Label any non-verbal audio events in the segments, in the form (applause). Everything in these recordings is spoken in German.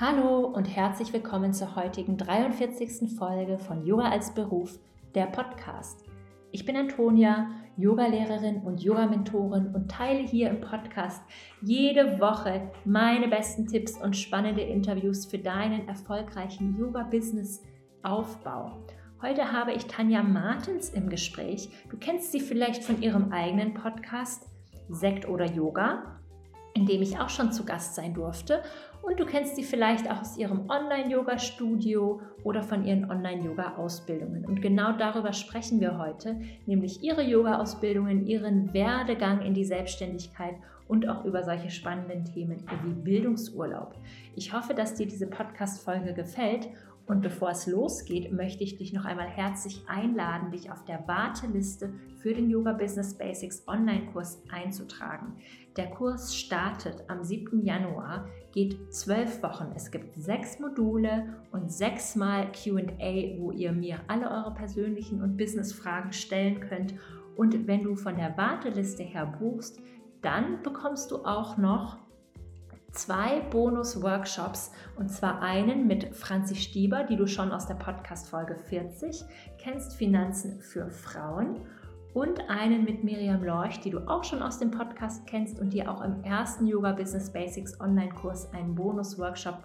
Hallo und herzlich willkommen zur heutigen 43. Folge von Yoga als Beruf, der Podcast. Ich bin Antonia, Yogalehrerin und Yoga-Mentorin und teile hier im Podcast jede Woche meine besten Tipps und spannende Interviews für deinen erfolgreichen Yoga-Business-Aufbau. Heute habe ich Tanja Martens im Gespräch. Du kennst sie vielleicht von ihrem eigenen Podcast Sekt oder Yoga, in dem ich auch schon zu Gast sein durfte und du kennst sie vielleicht auch aus ihrem Online-Yoga-Studio oder von ihren Online-Yoga-Ausbildungen. Und genau darüber sprechen wir heute, nämlich ihre Yoga-Ausbildungen, ihren Werdegang in die Selbstständigkeit und auch über solche spannenden Themen wie Bildungsurlaub. Ich hoffe, dass dir diese Podcast-Folge gefällt und bevor es losgeht, möchte ich dich noch einmal herzlich einladen, dich auf der Warteliste für den Yoga Business Basics Online-Kurs einzutragen. Der Kurs startet am 7. Januar, geht zwölf Wochen. Es gibt sechs Module und sechsmal QA, wo ihr mir alle eure persönlichen und Business-Fragen stellen könnt. Und wenn du von der Warteliste her buchst, dann bekommst du auch noch zwei Bonus-Workshops. Und zwar einen mit Franzi Stieber, die du schon aus der Podcast-Folge 40 kennst, Finanzen für Frauen. Und einen mit Miriam Lorch, die du auch schon aus dem Podcast kennst und die auch im ersten Yoga Business Basics Online-Kurs einen Bonus-Workshop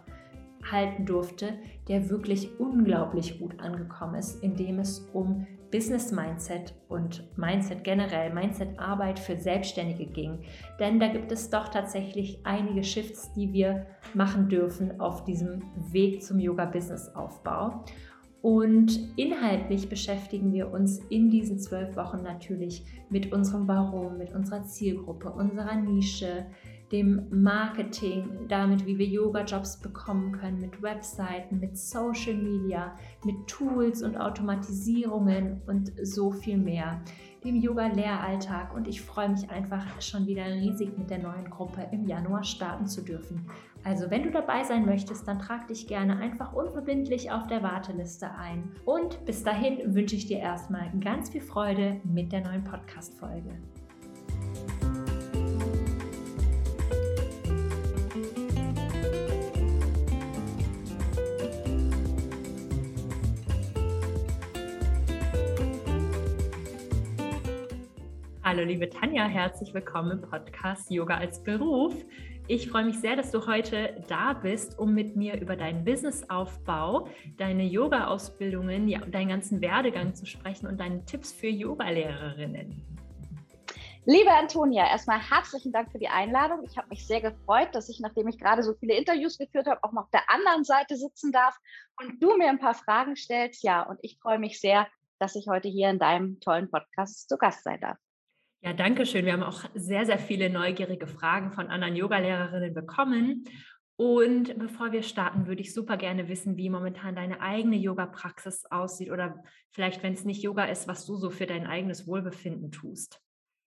halten durfte, der wirklich unglaublich gut angekommen ist, in dem es um Business Mindset und Mindset generell, Mindset Arbeit für Selbstständige ging. Denn da gibt es doch tatsächlich einige Shifts, die wir machen dürfen auf diesem Weg zum Yoga Business Aufbau. Und inhaltlich beschäftigen wir uns in diesen zwölf Wochen natürlich mit unserem Warum, mit unserer Zielgruppe, unserer Nische, dem Marketing, damit, wie wir Yoga-Jobs bekommen können, mit Webseiten, mit Social Media, mit Tools und Automatisierungen und so viel mehr, dem Yoga-Lehralltag. Und ich freue mich einfach schon wieder riesig mit der neuen Gruppe im Januar starten zu dürfen. Also wenn du dabei sein möchtest, dann trag dich gerne einfach unverbindlich auf der Warteliste ein. Und bis dahin wünsche ich dir erstmal ganz viel Freude mit der neuen Podcast-Folge. Hallo liebe Tanja, herzlich willkommen im Podcast Yoga als Beruf. Ich freue mich sehr, dass du heute da bist, um mit mir über deinen Businessaufbau, deine Yoga-Ausbildungen, ja, deinen ganzen Werdegang zu sprechen und deine Tipps für Yogalehrerinnen. Liebe Antonia, erstmal herzlichen Dank für die Einladung. Ich habe mich sehr gefreut, dass ich, nachdem ich gerade so viele Interviews geführt habe, auch mal auf der anderen Seite sitzen darf und du mir ein paar Fragen stellst. Ja, und ich freue mich sehr, dass ich heute hier in deinem tollen Podcast zu Gast sein darf. Ja, danke schön. Wir haben auch sehr, sehr viele neugierige Fragen von anderen Yogalehrerinnen bekommen. Und bevor wir starten, würde ich super gerne wissen, wie momentan deine eigene Yoga-Praxis aussieht oder vielleicht, wenn es nicht Yoga ist, was du so für dein eigenes Wohlbefinden tust.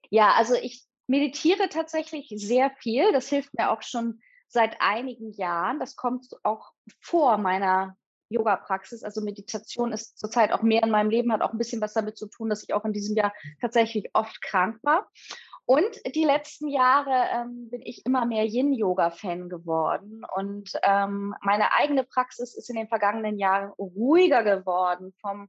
Ja, also ich meditiere tatsächlich sehr viel. Das hilft mir auch schon seit einigen Jahren. Das kommt auch vor meiner Yoga-Praxis. Also Meditation ist zurzeit auch mehr in meinem Leben, hat auch ein bisschen was damit zu tun, dass ich auch in diesem Jahr tatsächlich oft krank war. Und die letzten Jahre ähm, bin ich immer mehr Yin-Yoga-Fan geworden. Und ähm, meine eigene Praxis ist in den vergangenen Jahren ruhiger geworden vom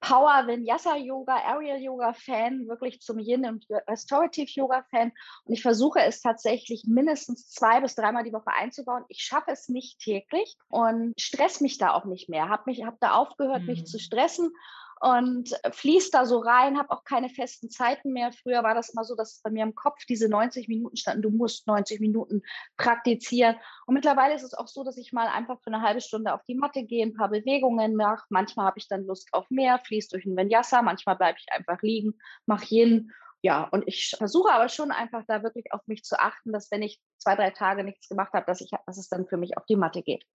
Power Vinyasa Yoga, Aerial Yoga Fan, wirklich zum Yin und Restorative Yoga Fan. Und ich versuche es tatsächlich mindestens zwei bis dreimal die Woche einzubauen. Ich schaffe es nicht täglich und stress mich da auch nicht mehr. Habe mich, habe da aufgehört, mhm. mich zu stressen und fließt da so rein, habe auch keine festen Zeiten mehr. Früher war das immer so, dass bei mir im Kopf diese 90 Minuten standen, du musst 90 Minuten praktizieren. Und mittlerweile ist es auch so, dass ich mal einfach für eine halbe Stunde auf die Matte gehe, ein paar Bewegungen mache. Manchmal habe ich dann Lust auf mehr, fließt durch ein Vinyasa, manchmal bleibe ich einfach liegen, mache Yin. Ja, und ich versuche aber schon einfach da wirklich auf mich zu achten, dass wenn ich zwei, drei Tage nichts gemacht habe, dass, ich, dass es dann für mich auf die Matte geht.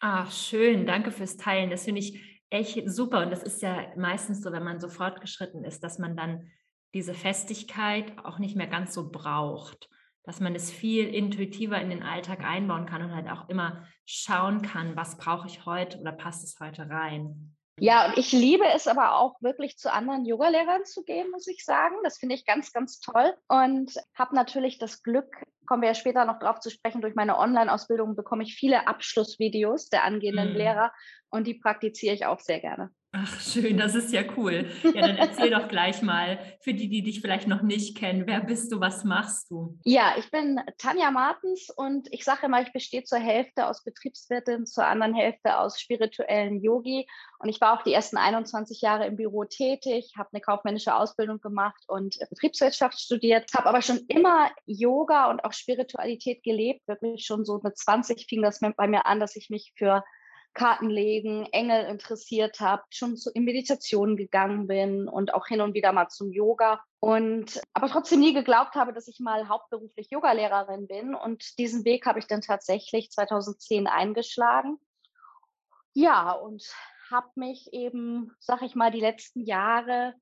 Ach, schön. Danke fürs Teilen. Das finde ich echt super. Und das ist ja meistens so, wenn man so fortgeschritten ist, dass man dann diese Festigkeit auch nicht mehr ganz so braucht. Dass man es viel intuitiver in den Alltag einbauen kann und halt auch immer schauen kann, was brauche ich heute oder passt es heute rein. Ja, und ich liebe es aber auch wirklich zu anderen Yogalehrern zu gehen, muss ich sagen. Das finde ich ganz, ganz toll und habe natürlich das Glück, kommen wir ja später noch drauf zu sprechen, durch meine Online-Ausbildung bekomme ich viele Abschlussvideos der angehenden mm. Lehrer und die praktiziere ich auch sehr gerne. Ach, schön, das ist ja cool. Ja, dann (laughs) erzähl doch gleich mal für die, die dich vielleicht noch nicht kennen, wer bist du, was machst du? Ja, ich bin Tanja Martens und ich sage immer, ich bestehe zur Hälfte aus Betriebswirtin, zur anderen Hälfte aus spirituellen Yogi. Und ich war auch die ersten 21 Jahre im Büro tätig, habe eine kaufmännische Ausbildung gemacht und Betriebswirtschaft studiert, habe aber schon immer Yoga und auch Spiritualität gelebt. Wirklich schon so mit 20 fing das bei mir an, dass ich mich für Kartenlegen, Engel interessiert habe, schon zu, in Meditation gegangen bin und auch hin und wieder mal zum Yoga. Und aber trotzdem nie geglaubt habe, dass ich mal hauptberuflich Yogalehrerin bin. Und diesen Weg habe ich dann tatsächlich 2010 eingeschlagen. Ja, und habe mich eben, sag ich mal, die letzten Jahre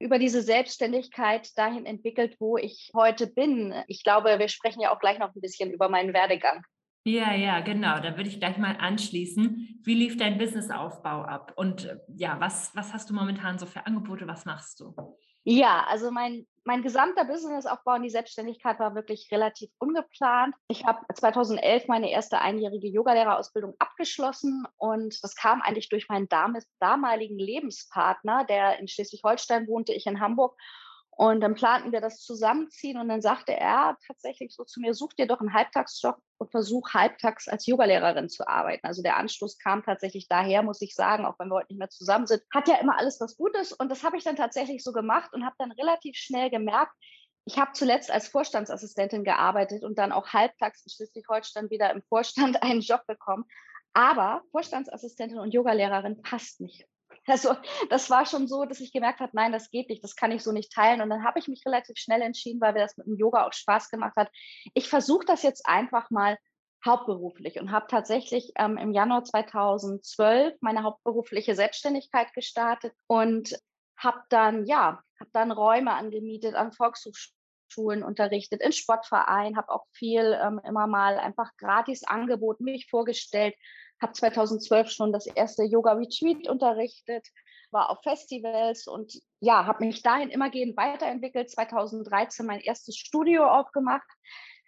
über diese Selbstständigkeit dahin entwickelt, wo ich heute bin. Ich glaube, wir sprechen ja auch gleich noch ein bisschen über meinen Werdegang. Ja, ja, genau. Da würde ich gleich mal anschließen. Wie lief dein Businessaufbau ab? Und äh, ja, was, was hast du momentan so für Angebote? Was machst du? Ja, also mein, mein gesamter Businessaufbau in die Selbstständigkeit war wirklich relativ ungeplant. Ich habe 2011 meine erste einjährige Yogalehrerausbildung abgeschlossen und das kam eigentlich durch meinen damaligen Lebenspartner, der in Schleswig-Holstein wohnte, ich in Hamburg. Und dann planten wir das zusammenziehen und dann sagte er tatsächlich so zu mir, such dir doch einen Halbtagsjob und versuch halbtags als Yogalehrerin zu arbeiten. Also der Anschluss kam tatsächlich daher, muss ich sagen, auch wenn wir heute nicht mehr zusammen sind. Hat ja immer alles was Gutes und das habe ich dann tatsächlich so gemacht und habe dann relativ schnell gemerkt, ich habe zuletzt als Vorstandsassistentin gearbeitet und dann auch halbtags in Schleswig-Holstein wieder im Vorstand (laughs) einen Job bekommen. Aber Vorstandsassistentin und Yogalehrerin passt nicht. Also das war schon so, dass ich gemerkt habe, nein, das geht nicht, das kann ich so nicht teilen. Und dann habe ich mich relativ schnell entschieden, weil mir das mit dem Yoga auch Spaß gemacht hat. Ich versuche das jetzt einfach mal hauptberuflich und habe tatsächlich ähm, im Januar 2012 meine hauptberufliche Selbstständigkeit gestartet und habe dann, ja, habe dann Räume angemietet an Volkshochschulen unterrichtet, in Sportvereinen, habe auch viel ähm, immer mal einfach gratis angeboten, mich vorgestellt, habe 2012 schon das erste Yoga Retreat unterrichtet, war auf Festivals und ja, habe mich dahin immergehend weiterentwickelt. 2013 mein erstes Studio aufgemacht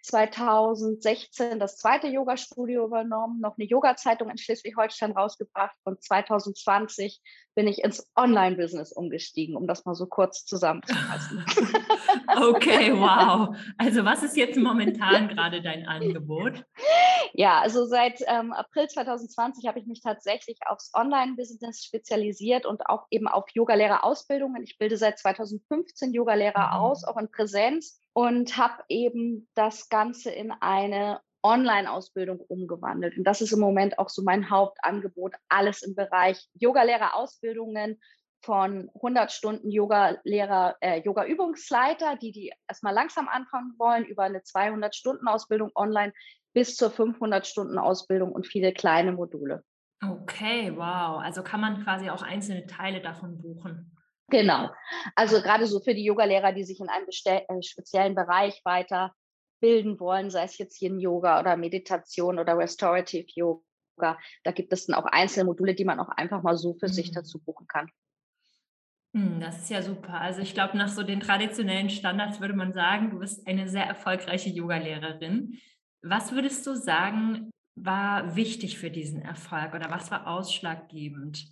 2016 das zweite Yoga-Studio übernommen, noch eine Yoga-Zeitung in Schleswig-Holstein rausgebracht und 2020 bin ich ins Online-Business umgestiegen, um das mal so kurz zusammenzufassen. (laughs) okay, wow. Also was ist jetzt (laughs) momentan gerade dein Angebot? Ja, also seit ähm, April 2020 habe ich mich tatsächlich aufs Online-Business spezialisiert und auch eben auf Yogalehrerausbildungen. Ich bilde seit 2015 Yogalehrer mhm. aus, auch in Präsenz und habe eben das Ganze in eine Online-Ausbildung umgewandelt. Und das ist im Moment auch so mein Hauptangebot, alles im Bereich Yoga-Lehrer-Ausbildungen von 100 Stunden Yoga-Lehrer, äh, Yoga-Übungsleiter, die die erstmal langsam anfangen wollen, über eine 200-Stunden-Ausbildung online bis zur 500-Stunden-Ausbildung und viele kleine Module. Okay, wow. Also kann man quasi auch einzelne Teile davon buchen. Genau. Also gerade so für die Yogalehrer, die sich in einem äh, speziellen Bereich weiterbilden wollen, sei es jetzt hier in Yoga oder Meditation oder Restorative Yoga, da gibt es dann auch Einzelmodule, die man auch einfach mal so für mhm. sich dazu buchen kann. Hm, das ist ja super. Also ich glaube, nach so den traditionellen Standards würde man sagen, du bist eine sehr erfolgreiche Yogalehrerin. Was würdest du sagen, war wichtig für diesen Erfolg oder was war ausschlaggebend?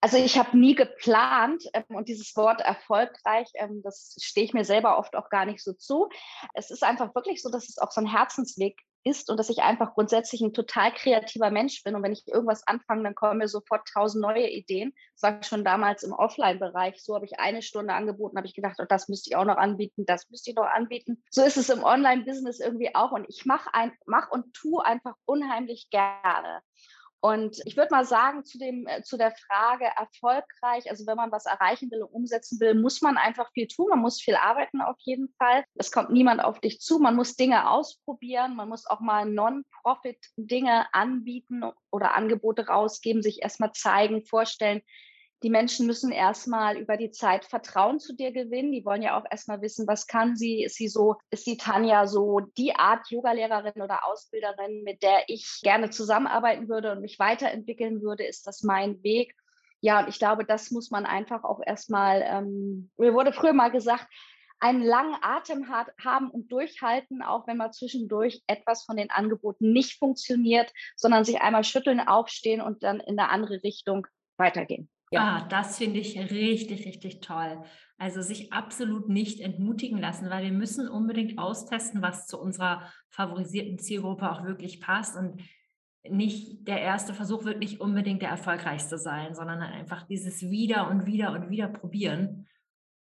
Also ich habe nie geplant ähm, und dieses Wort erfolgreich, ähm, das stehe ich mir selber oft auch gar nicht so zu. Es ist einfach wirklich so, dass es auch so ein Herzensweg ist und dass ich einfach grundsätzlich ein total kreativer Mensch bin. Und wenn ich irgendwas anfange, dann kommen mir sofort tausend neue Ideen. Das war schon damals im Offline-Bereich. So habe ich eine Stunde angeboten, habe ich gedacht, oh, das müsste ich auch noch anbieten, das müsste ich noch anbieten. So ist es im Online-Business irgendwie auch. Und ich mache mach und tue einfach unheimlich gerne. Und ich würde mal sagen, zu, dem, äh, zu der Frage erfolgreich, also wenn man was erreichen will und umsetzen will, muss man einfach viel tun, man muss viel arbeiten auf jeden Fall. Es kommt niemand auf dich zu, man muss Dinge ausprobieren, man muss auch mal Non-Profit-Dinge anbieten oder Angebote rausgeben, sich erstmal zeigen, vorstellen die Menschen müssen erstmal über die Zeit Vertrauen zu dir gewinnen. Die wollen ja auch erstmal wissen, was kann sie? Ist sie so, ist die Tanja so die Art Yogalehrerin oder Ausbilderin, mit der ich gerne zusammenarbeiten würde und mich weiterentwickeln würde? Ist das mein Weg? Ja, und ich glaube, das muss man einfach auch erstmal, ähm, mir wurde früher mal gesagt, einen langen Atem hat, haben und durchhalten, auch wenn mal zwischendurch etwas von den Angeboten nicht funktioniert, sondern sich einmal schütteln, aufstehen und dann in eine andere Richtung weitergehen. Ja. Ah, das finde ich richtig, richtig toll. Also sich absolut nicht entmutigen lassen, weil wir müssen unbedingt austesten, was zu unserer favorisierten Zielgruppe auch wirklich passt. Und nicht der erste Versuch wird nicht unbedingt der erfolgreichste sein, sondern einfach dieses wieder und wieder und wieder probieren.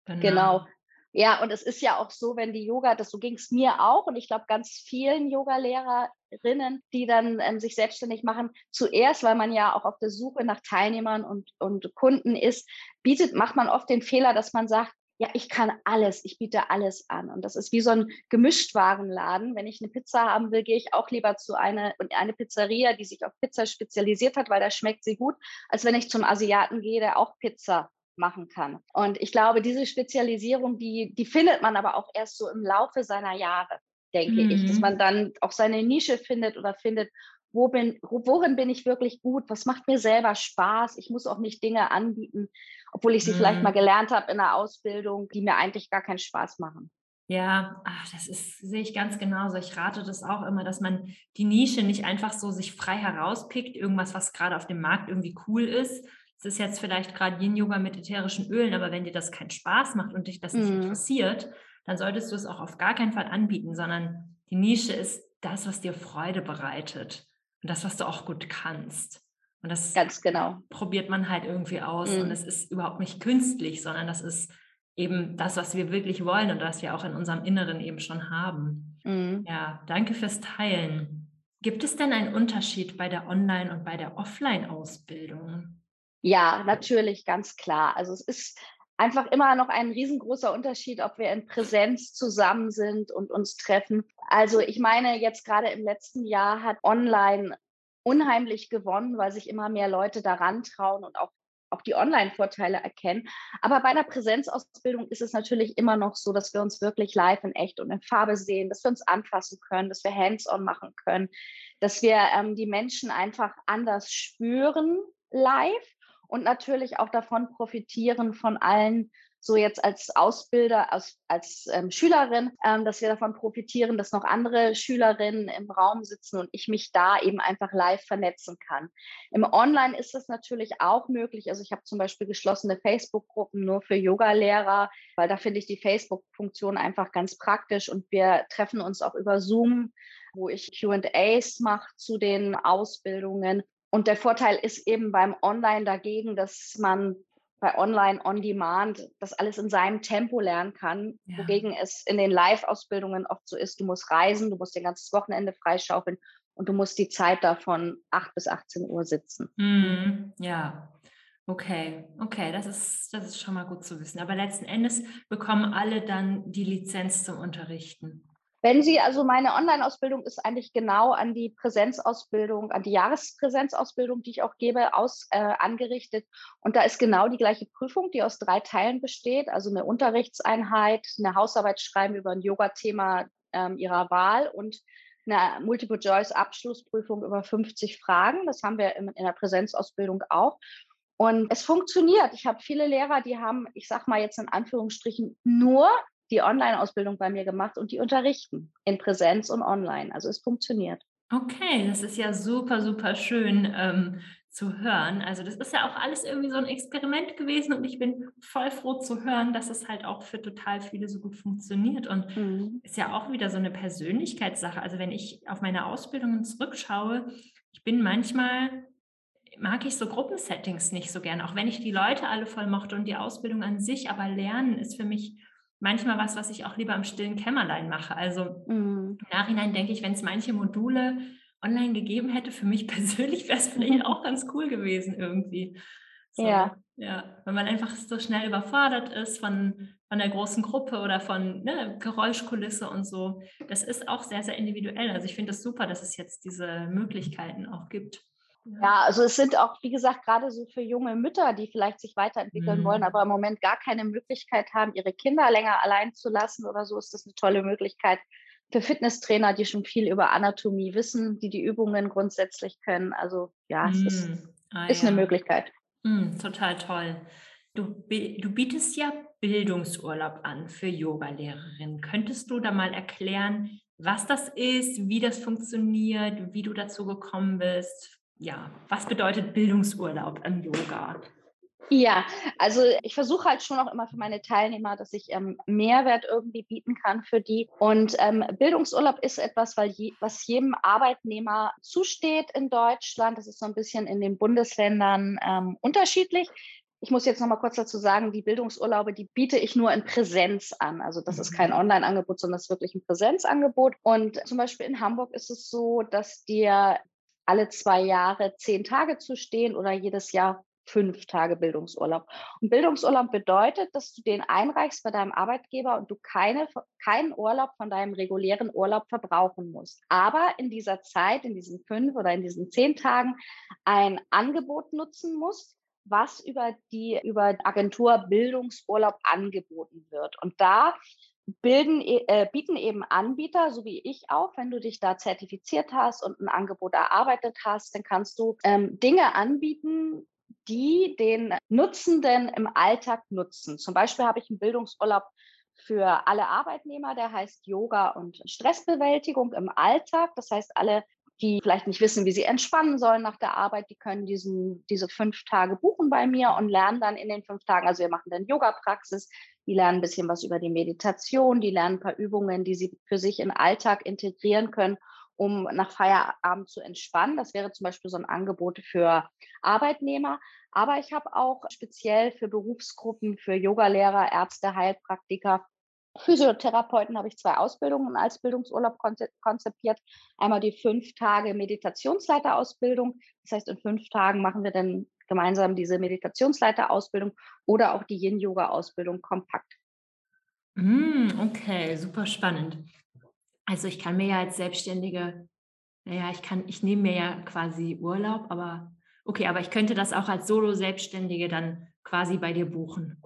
Genau. genau. Ja, und es ist ja auch so, wenn die Yoga, das so ging es mir auch und ich glaube ganz vielen Yoga-Lehrerinnen, die dann ähm, sich selbstständig machen, zuerst, weil man ja auch auf der Suche nach Teilnehmern und, und Kunden ist, bietet, macht man oft den Fehler, dass man sagt, ja, ich kann alles, ich biete alles an. Und das ist wie so ein Gemischtwarenladen. Wenn ich eine Pizza haben will, gehe ich auch lieber zu einer eine Pizzeria, die sich auf Pizza spezialisiert hat, weil da schmeckt sie gut, als wenn ich zum Asiaten gehe, der auch Pizza machen kann. Und ich glaube, diese Spezialisierung, die, die findet man aber auch erst so im Laufe seiner Jahre, denke mhm. ich, dass mhm. man dann auch seine Nische findet oder findet, wo bin, worin bin ich wirklich gut, was macht mir selber Spaß. Ich muss auch nicht Dinge anbieten, obwohl ich sie mhm. vielleicht mal gelernt habe in der Ausbildung, die mir eigentlich gar keinen Spaß machen. Ja, ach, das ist, sehe ich ganz genauso. Ich rate das auch immer, dass man die Nische nicht einfach so sich frei herauspickt, irgendwas, was gerade auf dem Markt irgendwie cool ist, es ist jetzt vielleicht gerade Yin-Yoga mit ätherischen Ölen, aber wenn dir das keinen Spaß macht und dich das nicht mhm. interessiert, dann solltest du es auch auf gar keinen Fall anbieten, sondern die Nische ist das, was dir Freude bereitet und das, was du auch gut kannst. Und das Ganz genau. probiert man halt irgendwie aus. Mhm. Und es ist überhaupt nicht künstlich, sondern das ist eben das, was wir wirklich wollen und was wir auch in unserem Inneren eben schon haben. Mhm. Ja, danke fürs Teilen. Gibt es denn einen Unterschied bei der Online- und bei der Offline-Ausbildung? Ja, natürlich, ganz klar. Also es ist einfach immer noch ein riesengroßer Unterschied, ob wir in Präsenz zusammen sind und uns treffen. Also ich meine, jetzt gerade im letzten Jahr hat online unheimlich gewonnen, weil sich immer mehr Leute daran trauen und auch auch die Online-Vorteile erkennen. Aber bei einer Präsenzausbildung ist es natürlich immer noch so, dass wir uns wirklich live in echt und in Farbe sehen, dass wir uns anfassen können, dass wir hands-on machen können, dass wir ähm, die Menschen einfach anders spüren live und natürlich auch davon profitieren von allen, so jetzt als Ausbilder, als, als ähm, Schülerin, ähm, dass wir davon profitieren, dass noch andere Schülerinnen im Raum sitzen und ich mich da eben einfach live vernetzen kann. Im Online ist das natürlich auch möglich. Also ich habe zum Beispiel geschlossene Facebook-Gruppen nur für Yoga-Lehrer, weil da finde ich die Facebook-Funktion einfach ganz praktisch und wir treffen uns auch über Zoom wo ich QAs mache zu den Ausbildungen und der Vorteil ist eben beim Online dagegen, dass man bei Online on Demand das alles in seinem Tempo lernen kann, ja. wogegen es in den Live-Ausbildungen oft so ist, du musst reisen, du musst dein ganzes Wochenende freischaufeln und du musst die Zeit davon 8 bis 18 Uhr sitzen. Mm, ja, okay, okay, das ist, das ist schon mal gut zu wissen. Aber letzten Endes bekommen alle dann die Lizenz zum Unterrichten. Wenn Sie, also meine Online-Ausbildung ist eigentlich genau an die Präsenzausbildung, an die Jahrespräsenzausbildung, die ich auch gebe, aus, äh, angerichtet. Und da ist genau die gleiche Prüfung, die aus drei Teilen besteht. Also eine Unterrichtseinheit, eine Hausarbeit schreiben über ein Yoga-Thema ähm, Ihrer Wahl und eine Multiple-Choice-Abschlussprüfung über 50 Fragen. Das haben wir in, in der Präsenzausbildung auch. Und es funktioniert. Ich habe viele Lehrer, die haben, ich sage mal jetzt in Anführungsstrichen, nur die Online-Ausbildung bei mir gemacht und die unterrichten in Präsenz und online. Also es funktioniert. Okay, das ist ja super, super schön ähm, zu hören. Also das ist ja auch alles irgendwie so ein Experiment gewesen und ich bin voll froh zu hören, dass es halt auch für total viele so gut funktioniert und mhm. ist ja auch wieder so eine Persönlichkeitssache. Also wenn ich auf meine Ausbildungen zurückschaue, ich bin manchmal mag ich so Gruppensettings nicht so gern, auch wenn ich die Leute alle voll mochte und die Ausbildung an sich, aber Lernen ist für mich manchmal was, was ich auch lieber im stillen Kämmerlein mache. Also mhm. im Nachhinein denke ich, wenn es manche Module online gegeben hätte, für mich (laughs) persönlich wäre es vielleicht auch ganz cool gewesen irgendwie. So, ja. Ja, wenn man einfach so schnell überfordert ist von, von der großen Gruppe oder von ne, Geräuschkulisse und so. Das ist auch sehr, sehr individuell. Also ich finde es das super, dass es jetzt diese Möglichkeiten auch gibt. Ja, also es sind auch, wie gesagt, gerade so für junge Mütter, die vielleicht sich weiterentwickeln mhm. wollen, aber im Moment gar keine Möglichkeit haben, ihre Kinder länger allein zu lassen oder so, ist das eine tolle Möglichkeit. Für Fitnesstrainer, die schon viel über Anatomie wissen, die die Übungen grundsätzlich können. Also ja, es ist, mhm. ah, ist ja. eine Möglichkeit. Mm, total toll. Du, du bietest ja Bildungsurlaub an für Yogalehrerinnen. Könntest du da mal erklären, was das ist, wie das funktioniert, wie du dazu gekommen bist? Ja, was bedeutet Bildungsurlaub an Yoga? Ja, also ich versuche halt schon auch immer für meine Teilnehmer, dass ich ähm, Mehrwert irgendwie bieten kann für die. Und ähm, Bildungsurlaub ist etwas, weil je, was jedem Arbeitnehmer zusteht in Deutschland. Das ist so ein bisschen in den Bundesländern ähm, unterschiedlich. Ich muss jetzt noch mal kurz dazu sagen, die Bildungsurlaube, die biete ich nur in Präsenz an. Also das ist kein mhm. Online-Angebot, sondern das ist wirklich ein Präsenzangebot. Und zum Beispiel in Hamburg ist es so, dass dir alle zwei Jahre zehn Tage zustehen oder jedes Jahr fünf Tage Bildungsurlaub. Und Bildungsurlaub bedeutet, dass du den einreichst bei deinem Arbeitgeber und du keine, keinen Urlaub von deinem regulären Urlaub verbrauchen musst. Aber in dieser Zeit, in diesen fünf oder in diesen zehn Tagen ein Angebot nutzen musst, was über die über Agentur Bildungsurlaub angeboten wird. Und da bilden, äh, bieten eben Anbieter, so wie ich auch, wenn du dich da zertifiziert hast und ein Angebot erarbeitet hast, dann kannst du ähm, Dinge anbieten, die den Nutzenden im Alltag nutzen. Zum Beispiel habe ich einen Bildungsurlaub für alle Arbeitnehmer, der heißt Yoga und Stressbewältigung im Alltag. Das heißt, alle, die vielleicht nicht wissen, wie sie entspannen sollen nach der Arbeit, die können diesen, diese fünf Tage buchen bei mir und lernen dann in den fünf Tagen, also wir machen dann Yoga-Praxis, die lernen ein bisschen was über die Meditation, die lernen ein paar Übungen, die sie für sich den Alltag integrieren können um nach Feierabend zu entspannen. Das wäre zum Beispiel so ein Angebot für Arbeitnehmer. Aber ich habe auch speziell für Berufsgruppen, für Yogalehrer, Ärzte, Heilpraktiker, Physiotherapeuten habe ich zwei Ausbildungen als Bildungsurlaub konzipiert. Einmal die fünf Tage Meditationsleiterausbildung. Das heißt, in fünf Tagen machen wir dann gemeinsam diese Meditationsleiterausbildung oder auch die Yin-Yoga-Ausbildung kompakt. Mm, okay, super spannend. Also ich kann mir ja als Selbstständige, naja, ich kann, ich nehme mir ja quasi Urlaub, aber okay, aber ich könnte das auch als Solo-Selbstständige dann quasi bei dir buchen.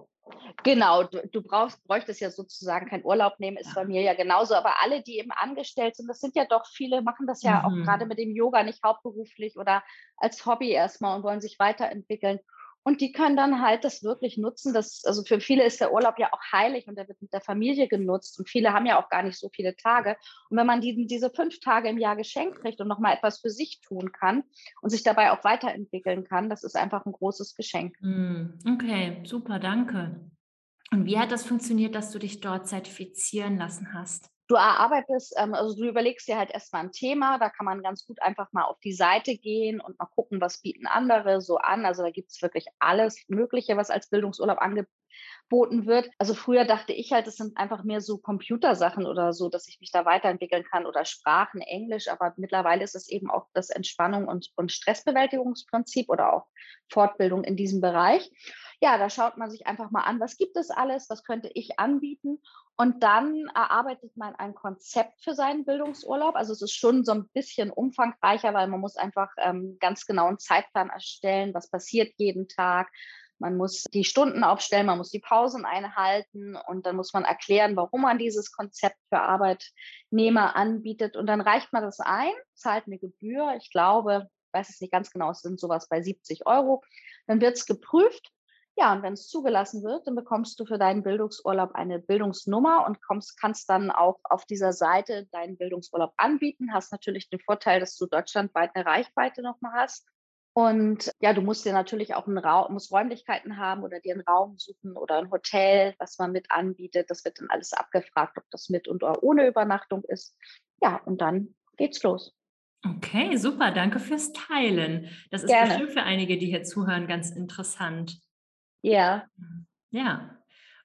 Genau, du, du brauchst, bräuchtest ja sozusagen keinen Urlaub nehmen, ist ja. bei mir ja genauso. Aber alle, die eben angestellt sind, das sind ja doch viele, machen das ja mhm. auch gerade mit dem Yoga nicht hauptberuflich oder als Hobby erstmal und wollen sich weiterentwickeln. Und die können dann halt das wirklich nutzen. Das, also für viele ist der Urlaub ja auch heilig und der wird mit der Familie genutzt. Und viele haben ja auch gar nicht so viele Tage. Und wenn man die, diese fünf Tage im Jahr geschenkt kriegt und nochmal etwas für sich tun kann und sich dabei auch weiterentwickeln kann, das ist einfach ein großes Geschenk. Hm, okay, super, danke. Und wie hat das funktioniert, dass du dich dort zertifizieren lassen hast? Du erarbeitest, ähm, also du überlegst dir halt erstmal ein Thema, da kann man ganz gut einfach mal auf die Seite gehen und mal gucken, was bieten andere so an. Also da gibt es wirklich alles Mögliche, was als Bildungsurlaub angeboten wird. Also früher dachte ich halt, es sind einfach mehr so Computersachen oder so, dass ich mich da weiterentwickeln kann oder Sprachen, Englisch, aber mittlerweile ist es eben auch das Entspannung und, und Stressbewältigungsprinzip oder auch Fortbildung in diesem Bereich ja, da schaut man sich einfach mal an, was gibt es alles, was könnte ich anbieten. Und dann erarbeitet man ein Konzept für seinen Bildungsurlaub. Also es ist schon so ein bisschen umfangreicher, weil man muss einfach ähm, ganz genau einen Zeitplan erstellen, was passiert jeden Tag. Man muss die Stunden aufstellen, man muss die Pausen einhalten und dann muss man erklären, warum man dieses Konzept für Arbeitnehmer anbietet. Und dann reicht man das ein, zahlt eine Gebühr. Ich glaube, weiß es nicht ganz genau, es sind sowas bei 70 Euro. Dann wird es geprüft ja, und wenn es zugelassen wird, dann bekommst du für deinen Bildungsurlaub eine Bildungsnummer und kommst, kannst dann auch auf dieser Seite deinen Bildungsurlaub anbieten. Hast natürlich den Vorteil, dass du deutschlandweit eine Reichweite nochmal hast. Und ja, du musst dir natürlich auch einen Raum, musst Räumlichkeiten haben oder dir einen Raum suchen oder ein Hotel, was man mit anbietet. Das wird dann alles abgefragt, ob das mit und oder ohne Übernachtung ist. Ja, und dann geht's los. Okay, super. Danke fürs Teilen. Das ist Gerne. bestimmt für einige, die hier zuhören, ganz interessant. Ja. Ja.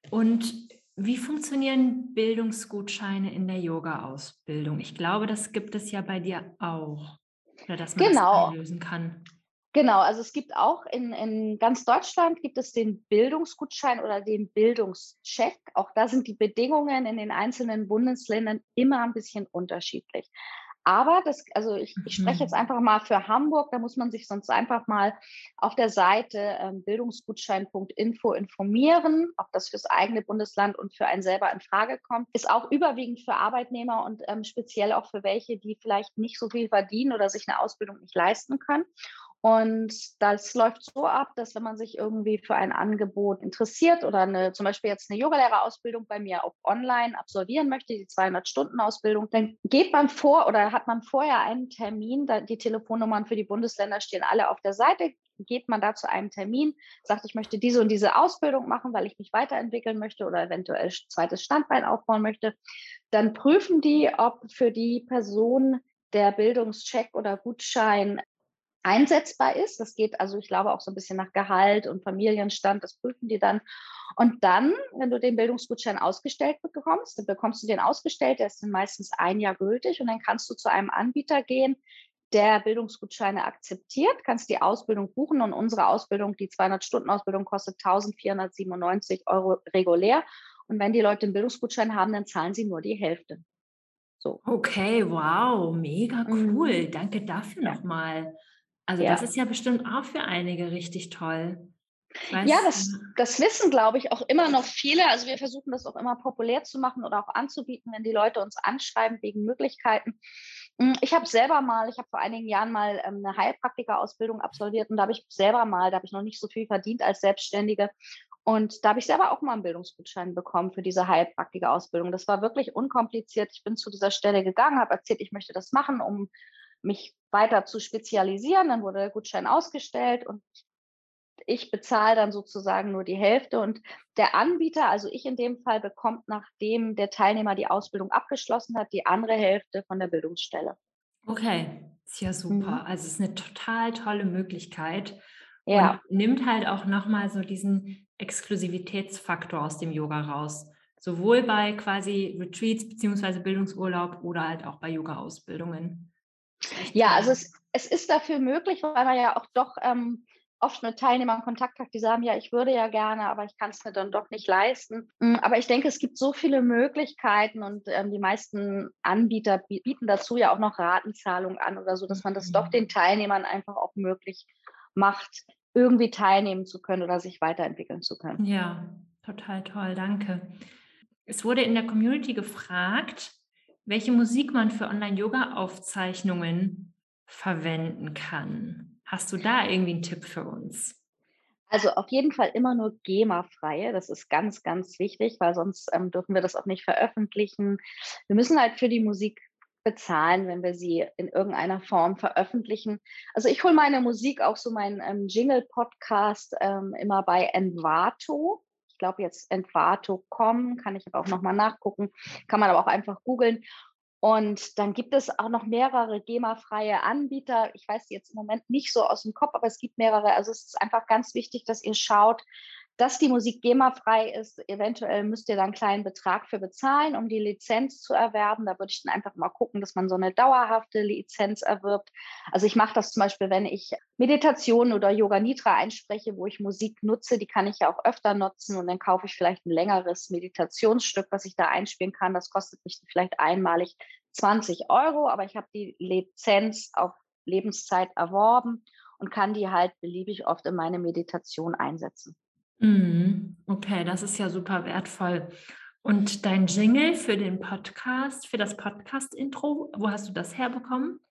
Und wie funktionieren Bildungsgutscheine in der Yoga-Ausbildung? Ich glaube, das gibt es ja bei dir auch. Oder dass man genau. das einlösen kann. Genau, also es gibt auch in, in ganz Deutschland gibt es den Bildungsgutschein oder den Bildungscheck. Auch da sind die Bedingungen in den einzelnen Bundesländern immer ein bisschen unterschiedlich. Aber das, also ich, ich spreche jetzt mhm. einfach mal für Hamburg, da muss man sich sonst einfach mal auf der Seite ähm, bildungsgutschein.info informieren, ob das fürs eigene Bundesland und für einen selber in Frage kommt. Ist auch überwiegend für Arbeitnehmer und ähm, speziell auch für welche, die vielleicht nicht so viel verdienen oder sich eine Ausbildung nicht leisten können. Und das läuft so ab, dass wenn man sich irgendwie für ein Angebot interessiert oder eine, zum Beispiel jetzt eine Yogalehrerausbildung bei mir auch online absolvieren möchte, die 200-Stunden-Ausbildung, dann geht man vor oder hat man vorher einen Termin, die Telefonnummern für die Bundesländer stehen alle auf der Seite, geht man da zu einem Termin, sagt, ich möchte diese und diese Ausbildung machen, weil ich mich weiterentwickeln möchte oder eventuell zweites Standbein aufbauen möchte, dann prüfen die, ob für die Person der Bildungscheck oder Gutschein einsetzbar ist. Das geht also, ich glaube, auch so ein bisschen nach Gehalt und Familienstand, das prüfen die dann. Und dann, wenn du den Bildungsgutschein ausgestellt bekommst, dann bekommst du den ausgestellt, der ist dann meistens ein Jahr gültig und dann kannst du zu einem Anbieter gehen, der Bildungsgutscheine akzeptiert, kannst die Ausbildung buchen und unsere Ausbildung, die 200-Stunden-Ausbildung kostet 1497 Euro regulär. Und wenn die Leute einen Bildungsgutschein haben, dann zahlen sie nur die Hälfte. So. Okay, wow, mega cool. Mhm. Danke dafür ja. nochmal. Also ja. das ist ja bestimmt auch für einige richtig toll. Weiß, ja, das, das wissen, glaube ich, auch immer noch viele. Also wir versuchen das auch immer populär zu machen oder auch anzubieten, wenn die Leute uns anschreiben wegen Möglichkeiten. Hm, ich habe selber mal, ich habe vor einigen Jahren mal ähm, eine Heilpraktika-Ausbildung absolviert und da habe ich selber mal, da habe ich noch nicht so viel verdient als Selbstständige. Und da habe ich selber auch mal einen Bildungsgutschein bekommen für diese Heilpraktika-Ausbildung. Das war wirklich unkompliziert. Ich bin zu dieser Stelle gegangen, habe erzählt, ich möchte das machen, um mich weiter zu spezialisieren. Dann wurde der Gutschein ausgestellt und ich bezahle dann sozusagen nur die Hälfte und der Anbieter, also ich in dem Fall, bekommt, nachdem der Teilnehmer die Ausbildung abgeschlossen hat, die andere Hälfte von der Bildungsstelle. Okay, ist ja super. Mhm. Also es ist eine total tolle Möglichkeit. Ja. Und nimmt halt auch nochmal so diesen Exklusivitätsfaktor aus dem Yoga raus. Sowohl bei quasi Retreats beziehungsweise Bildungsurlaub oder halt auch bei Yoga-Ausbildungen. Ja, also es, es ist dafür möglich, weil man ja auch doch ähm, oft mit Teilnehmern Kontakt hat, die sagen, ja, ich würde ja gerne, aber ich kann es mir dann doch nicht leisten. Hm, aber ich denke, es gibt so viele Möglichkeiten und ähm, die meisten Anbieter bieten dazu ja auch noch Ratenzahlung an oder so, dass man das doch mhm. den Teilnehmern einfach auch möglich macht, irgendwie teilnehmen zu können oder sich weiterentwickeln zu können. Ja, total toll, danke. Es wurde in der Community gefragt, welche Musik man für Online-Yoga-Aufzeichnungen verwenden kann. Hast du da irgendwie einen Tipp für uns? Also auf jeden Fall immer nur GEMA-freie. Das ist ganz, ganz wichtig, weil sonst ähm, dürfen wir das auch nicht veröffentlichen. Wir müssen halt für die Musik bezahlen, wenn wir sie in irgendeiner Form veröffentlichen. Also ich hole meine Musik, auch so meinen ähm, Jingle-Podcast ähm, immer bei Envato ich glaube jetzt Envato.com, kann ich aber auch nochmal nachgucken, kann man aber auch einfach googeln. Und dann gibt es auch noch mehrere GEMA-freie Anbieter. Ich weiß jetzt im Moment nicht so aus dem Kopf, aber es gibt mehrere. Also es ist einfach ganz wichtig, dass ihr schaut, dass die Musik GEMA-frei ist. Eventuell müsst ihr da einen kleinen Betrag für bezahlen, um die Lizenz zu erwerben. Da würde ich dann einfach mal gucken, dass man so eine dauerhafte Lizenz erwirbt. Also ich mache das zum Beispiel, wenn ich Meditation oder Yoga Nitra einspreche, wo ich Musik nutze, die kann ich ja auch öfter nutzen und dann kaufe ich vielleicht ein längeres Meditationsstück, was ich da einspielen kann. Das kostet mich vielleicht einmalig 20 Euro, aber ich habe die Lizenz auf Lebenszeit erworben und kann die halt beliebig oft in meine Meditation einsetzen. Mhm. Okay, das ist ja super wertvoll. Und dein Jingle für den Podcast, für das Podcast-Intro, wo hast du das herbekommen?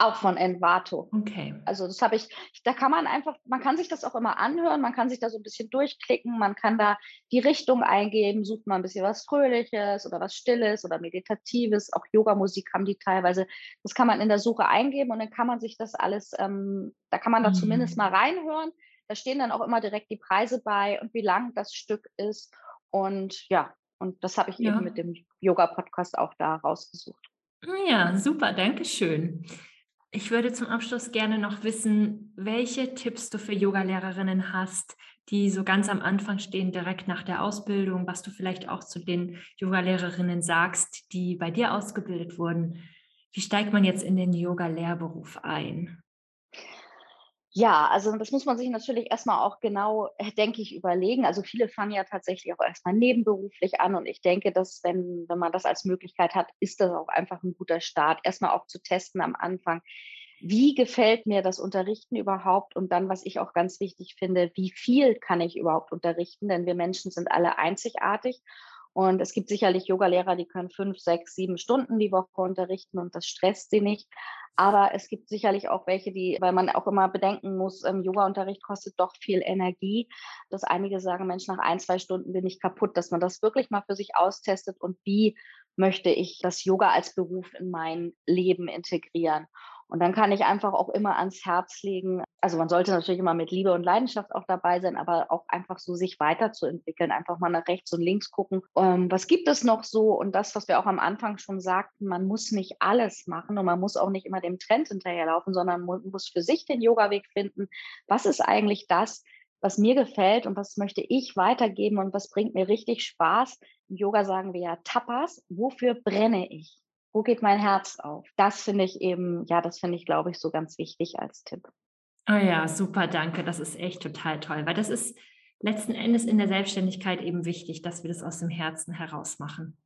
Auch von Envato. Okay. Also das habe ich, da kann man einfach, man kann sich das auch immer anhören, man kann sich da so ein bisschen durchklicken, man kann da die Richtung eingeben, sucht mal ein bisschen was Fröhliches oder was Stilles oder Meditatives, auch Yoga-Musik haben die teilweise. Das kann man in der Suche eingeben und dann kann man sich das alles, ähm, da kann man da mhm. zumindest mal reinhören. Da stehen dann auch immer direkt die Preise bei und wie lang das Stück ist. Und ja, und das habe ich ja. eben mit dem Yoga-Podcast auch da rausgesucht. Ah ja, super, danke schön. Ich würde zum Abschluss gerne noch wissen, welche Tipps du für Yogalehrerinnen hast, die so ganz am Anfang stehen, direkt nach der Ausbildung, was du vielleicht auch zu den Yogalehrerinnen sagst, die bei dir ausgebildet wurden. Wie steigt man jetzt in den Yoga-Lehrberuf ein? Ja, also das muss man sich natürlich erstmal auch genau, äh, denke ich, überlegen. Also viele fangen ja tatsächlich auch erstmal nebenberuflich an und ich denke, dass wenn, wenn man das als Möglichkeit hat, ist das auch einfach ein guter Start, erstmal auch zu testen am Anfang. Wie gefällt mir das Unterrichten überhaupt? Und dann, was ich auch ganz wichtig finde, wie viel kann ich überhaupt unterrichten? Denn wir Menschen sind alle einzigartig Und es gibt sicherlich Yogalehrer, die können fünf, sechs, sieben Stunden die Woche unterrichten und das stresst sie nicht. Aber es gibt sicherlich auch welche, die, weil man auch immer bedenken muss, ähm, Yoga-Unterricht kostet doch viel Energie, dass einige sagen, Mensch, nach ein, zwei Stunden bin ich kaputt, dass man das wirklich mal für sich austestet und wie möchte ich das Yoga als Beruf in mein Leben integrieren. Und dann kann ich einfach auch immer ans Herz legen, also man sollte natürlich immer mit Liebe und Leidenschaft auch dabei sein, aber auch einfach so sich weiterzuentwickeln, einfach mal nach rechts und links gucken, ähm, was gibt es noch so und das, was wir auch am Anfang schon sagten, man muss nicht alles machen und man muss auch nicht immer dem Trend hinterherlaufen, sondern man muss für sich den Yoga-Weg finden. Was ist eigentlich das, was mir gefällt und was möchte ich weitergeben und was bringt mir richtig Spaß? Im Yoga sagen wir ja Tapas. Wofür brenne ich? Wo geht mein Herz auf? Das finde ich eben, ja, das finde ich, glaube ich, so ganz wichtig als Tipp. Oh ja, super, danke. Das ist echt total toll, weil das ist letzten Endes in der Selbstständigkeit eben wichtig, dass wir das aus dem Herzen heraus machen.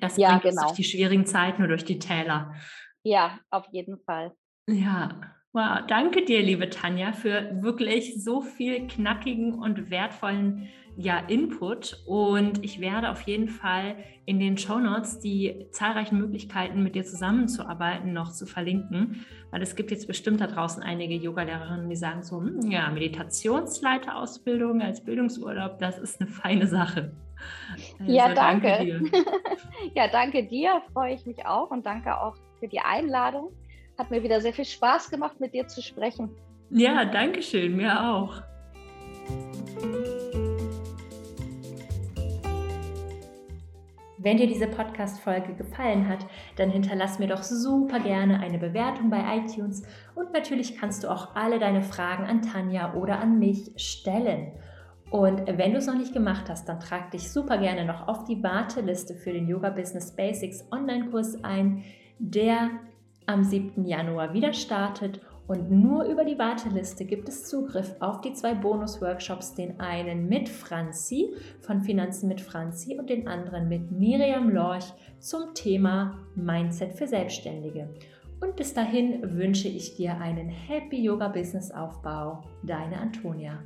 Das ja, bringt genau. uns durch die schwierigen Zeiten oder durch die Täler. Ja, auf jeden Fall. Ja, wow. Danke dir, liebe Tanja, für wirklich so viel knackigen und wertvollen ja, Input und ich werde auf jeden Fall in den Show Notes die zahlreichen Möglichkeiten, mit dir zusammenzuarbeiten, noch zu verlinken, weil es gibt jetzt bestimmt da draußen einige Yoga-Lehrerinnen, die sagen so, hm, ja, Meditationsleiterausbildung als Bildungsurlaub, das ist eine feine Sache. Also, ja, danke. danke (laughs) ja, danke dir, freue ich mich auch und danke auch für die Einladung. Hat mir wieder sehr viel Spaß gemacht, mit dir zu sprechen. Ja, danke schön, mir auch. Wenn dir diese Podcast-Folge gefallen hat, dann hinterlass mir doch super gerne eine Bewertung bei iTunes und natürlich kannst du auch alle deine Fragen an Tanja oder an mich stellen. Und wenn du es noch nicht gemacht hast, dann trag dich super gerne noch auf die Warteliste für den Yoga Business Basics Online-Kurs ein, der am 7. Januar wieder startet und nur über die Warteliste gibt es Zugriff auf die zwei Bonus-Workshops, den einen mit Franzi von Finanzen mit Franzi und den anderen mit Miriam Lorch zum Thema Mindset für Selbstständige. Und bis dahin wünsche ich dir einen Happy Yoga Business Aufbau. Deine Antonia.